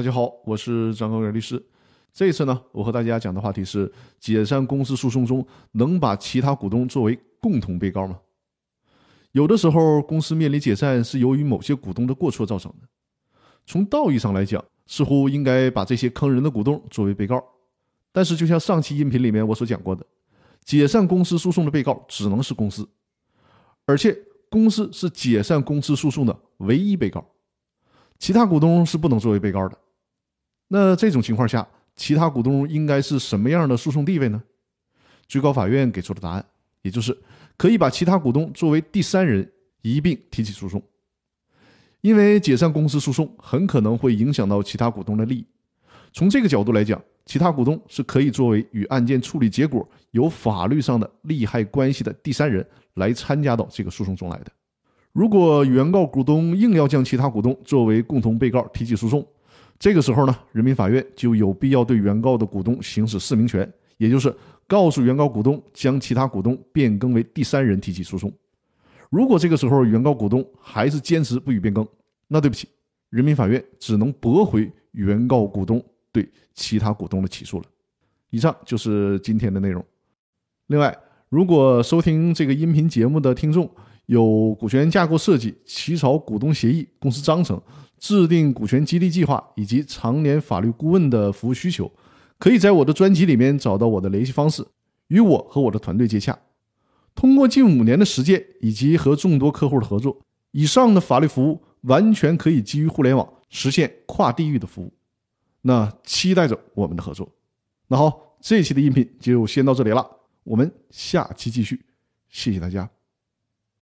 大家好，我是张高远律师。这一次呢，我和大家讲的话题是：解散公司诉讼中能把其他股东作为共同被告吗？有的时候，公司面临解散是由于某些股东的过错造成的。从道义上来讲，似乎应该把这些坑人的股东作为被告。但是，就像上期音频里面我所讲过的，解散公司诉讼的被告只能是公司，而且公司是解散公司诉讼的唯一被告。其他股东是不能作为被告的。那这种情况下，其他股东应该是什么样的诉讼地位呢？最高法院给出的答案，也就是可以把其他股东作为第三人一并提起诉讼。因为解散公司诉讼很可能会影响到其他股东的利益。从这个角度来讲，其他股东是可以作为与案件处理结果有法律上的利害关系的第三人来参加到这个诉讼中来的。如果原告股东硬要将其他股东作为共同被告提起诉讼，这个时候呢，人民法院就有必要对原告的股东行使释明权，也就是告诉原告股东将其他股东变更为第三人提起诉讼。如果这个时候原告股东还是坚持不予变更，那对不起，人民法院只能驳回原告股东对其他股东的起诉了。以上就是今天的内容。另外，如果收听这个音频节目的听众，有股权架构设计、起草股东协议、公司章程、制定股权激励计划以及常年法律顾问的服务需求，可以在我的专辑里面找到我的联系方式，与我和我的团队接洽。通过近五年的实践以及和众多客户的合作，以上的法律服务完全可以基于互联网实现跨地域的服务。那期待着我们的合作。那好，这期的音频就先到这里了，我们下期继续，谢谢大家。